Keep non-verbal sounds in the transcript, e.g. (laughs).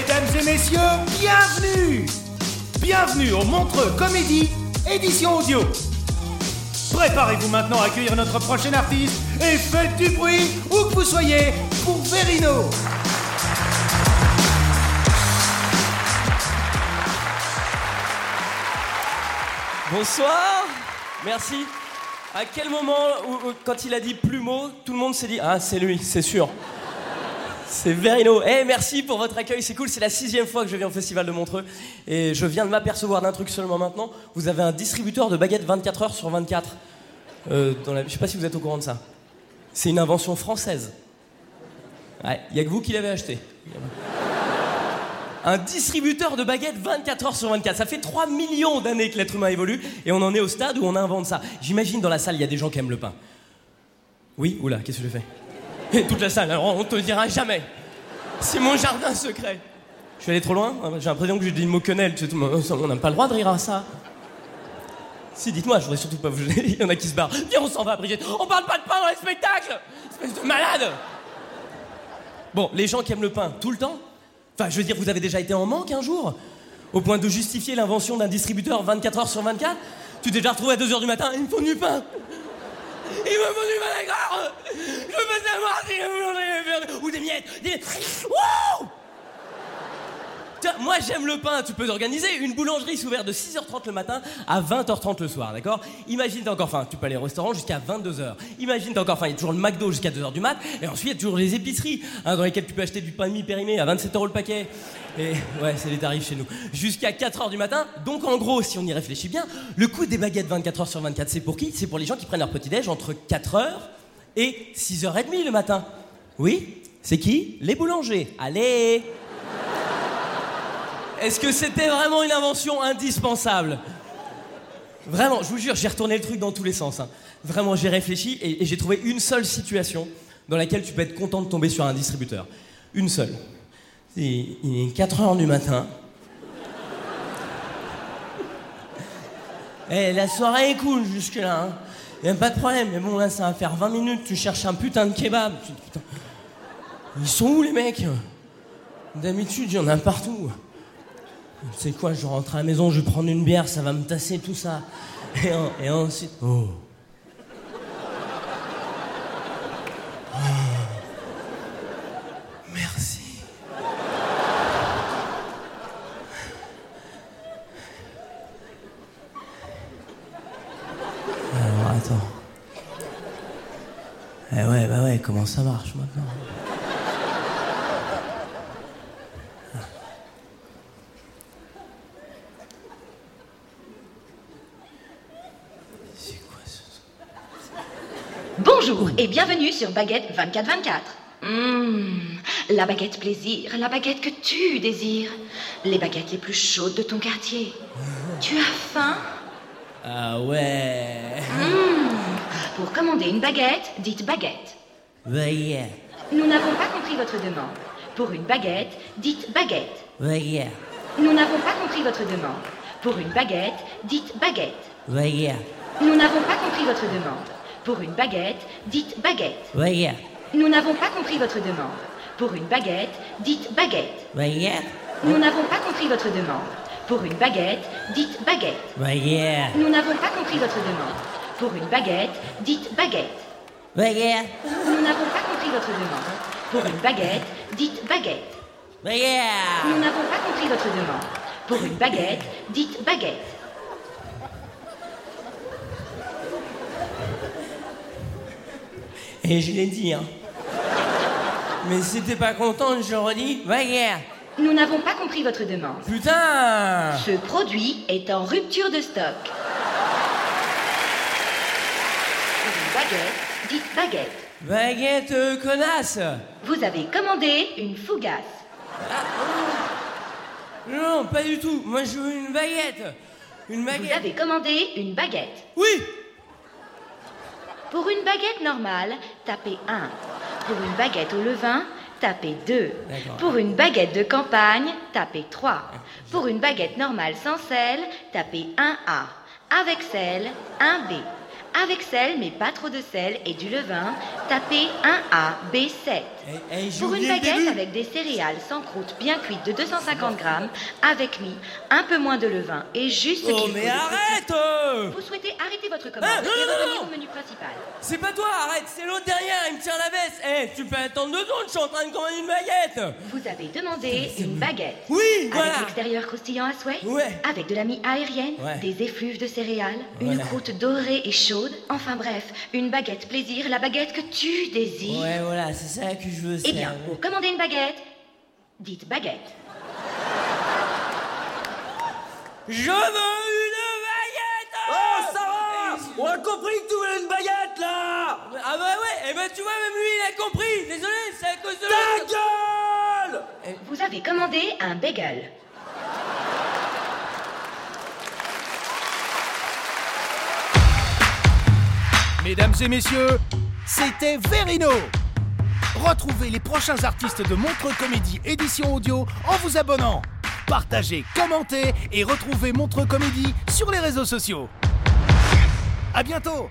Mesdames et messieurs, bienvenue Bienvenue au Montreux Comédie, édition audio. Préparez-vous maintenant à accueillir notre prochain artiste et faites du bruit où que vous soyez pour Verino. Bonsoir, merci. À quel moment, quand il a dit plumeau, tout le monde s'est dit Ah, c'est lui, c'est sûr. C'est Verino. Eh, merci pour votre accueil, c'est cool. C'est la sixième fois que je viens au Festival de Montreux. Et je viens de m'apercevoir d'un truc seulement maintenant. Vous avez un distributeur de baguettes 24 heures sur 24. Euh, dans la... Je sais pas si vous êtes au courant de ça. C'est une invention française. Ouais, il y a que vous qui l'avez acheté. Un distributeur de baguettes 24 heures sur 24. Ça fait 3 millions d'années que l'être humain évolue et on en est au stade où on invente ça. J'imagine dans la salle, il y a des gens qui aiment le pain. Oui Oula, qu'est-ce que je fais? (laughs) Et Toute la salle, alors on te le dira jamais. C'est mon jardin secret. Je suis allé trop loin J'ai l'impression que j'ai dit le mot quenelle. On n'a pas le droit de rire à ça. Si, dites-moi, je voudrais surtout pas vous (laughs) gêner. Il y en a qui se barrent. Viens, on s'en va, Brigitte. On parle pas de pain dans les spectacles Espèce de malade Bon, les gens qui aiment le pain, tout le temps Enfin, je veux dire, vous avez déjà été en manque un jour Au point de justifier l'invention d'un distributeur 24 heures sur 24 Tu t'es déjà retrouvé à 2 heures du matin, il me faut du pain Il me du pain d'accord Je veux savoir si vous en Ou des miettes des... Wouh Moi j'aime le pain, tu peux organiser une boulangerie s'ouvert de 6h30 le matin à 20h30 le soir, d'accord? Imagine t'as encore faim, tu peux aller au restaurant jusqu'à 22h. Imagine t'as encore faim, il y a toujours le McDo jusqu'à 2h du mat, et ensuite il y a toujours les épiceries, hein, dans lesquelles tu peux acheter du pain mi-périmé à 27 euros le paquet. Et ouais, c'est les tarifs chez nous. Jusqu'à 4h du matin, donc en gros, si on y réfléchit bien, le coût des baguettes 24h sur 24, c'est pour qui? C'est pour les gens qui prennent leur petit-déj entre 4h et 6h30 le matin. Oui? C'est qui? Les boulangers. Allez est-ce que c'était vraiment une invention indispensable? Vraiment, je vous jure, j'ai retourné le truc dans tous les sens. hein. Vraiment, j'ai réfléchi et, et j'ai trouvé une seule situation dans laquelle tu peux être content de tomber sur un distributeur. Une seule. Il est 4 heures du matin. Eh, la soirée est cool jusque-là. Hein. Y a pas de problème. Mais bon, là, ça va faire 20 minutes. Tu cherches un putain de kebab. Ils sont où les mecs? D'habitude, il y en a partout. Tu sais quoi, je rentre à la maison, je vais prendre une bière, ça va me tasser tout ça. Et, en- et ensuite. Oh. Ah. Merci. Alors attends. Eh ouais, bah ouais, comment ça marche maintenant C'est quoi ce. Bonjour et bienvenue sur Baguette 24-24. Mmh, la baguette plaisir, la baguette que tu désires. Les baguettes les plus chaudes de ton quartier. Tu as faim? Ah ouais. Pour commander une baguette, dites baguette. Yeah. Nous n'avons pas compris votre demande. Pour une baguette, dites baguette. Yeah. Nous n'avons pas compris votre demande. Pour une baguette, dites baguette. Yeah. Nous n'avons pas compris votre demande. Pour une baguette, dites baguette. Yeah. Nous n'avons pas compris votre demande. Pour une baguette, dites baguette. Yeah. Nous n'avons pas compris votre demande. Pour une baguette, dites baguette. Yeah. Nous n'avons pas compris votre demande. Pour une baguette, dites baguette. Baguette. Nous n'avons pas compris votre demande. Pour une baguette, dites baguette. Baguette. Nous n'avons pas compris votre demande. Pour une baguette, dites baguette. Et je l'ai dit, hein. Mais si t'es pas contente, je redis baguette. Nous n'avons pas compris votre demande. Putain Ce produit est en rupture de stock. Une baguette, dites baguette. Baguette euh, connasse Vous avez commandé une fougasse. Non, pas du tout. Moi, je veux une baguette. Une Vous baguette. avez commandé une baguette. Oui Pour une baguette normale, tapez 1. Pour une baguette au levain, tapez 2. D'accord. Pour une baguette de campagne, tapez 3. Pour une baguette normale sans sel, tapez 1A. Avec sel, 1B. Avec sel, mais pas trop de sel et du levain, tapez 1A, B7. Eh, eh, Pour une baguette avec des céréales sans croûte bien cuites de 250 grammes, avec mi, un peu moins de levain et juste Oh, mais arrête euh vous souhaitez arrêter votre commande Ah, non, et non, revenir non. au menu principal. C'est pas toi, arrête, c'est l'autre derrière, il me tire la veste. Eh, tu peux attendre deux secondes, je suis en train de commander une baguette. Vous avez demandé une baguette. Oui, Avec voilà. l'extérieur croustillant à souhait Ouais. Avec de la mie aérienne Ouais. Des effluves de céréales Une croûte dorée et chaude Enfin bref, une baguette plaisir, la baguette que tu désires. Ouais, voilà, c'est ça que je veux. Eh bien, pour commander une baguette, dites baguette. Je veux une baguette Oh, ça va On a compris que tu voulais une baguette, là Ah bah ouais, eh ben tu vois, même lui il a compris. Désolé, c'est à cause de Ta gueule Vous avez commandé un bagel. Mesdames et messieurs, c'était Verino. Retrouvez les prochains artistes de Montre Comédie édition audio en vous abonnant. Partagez, commentez et retrouvez Montre Comédie sur les réseaux sociaux. À bientôt.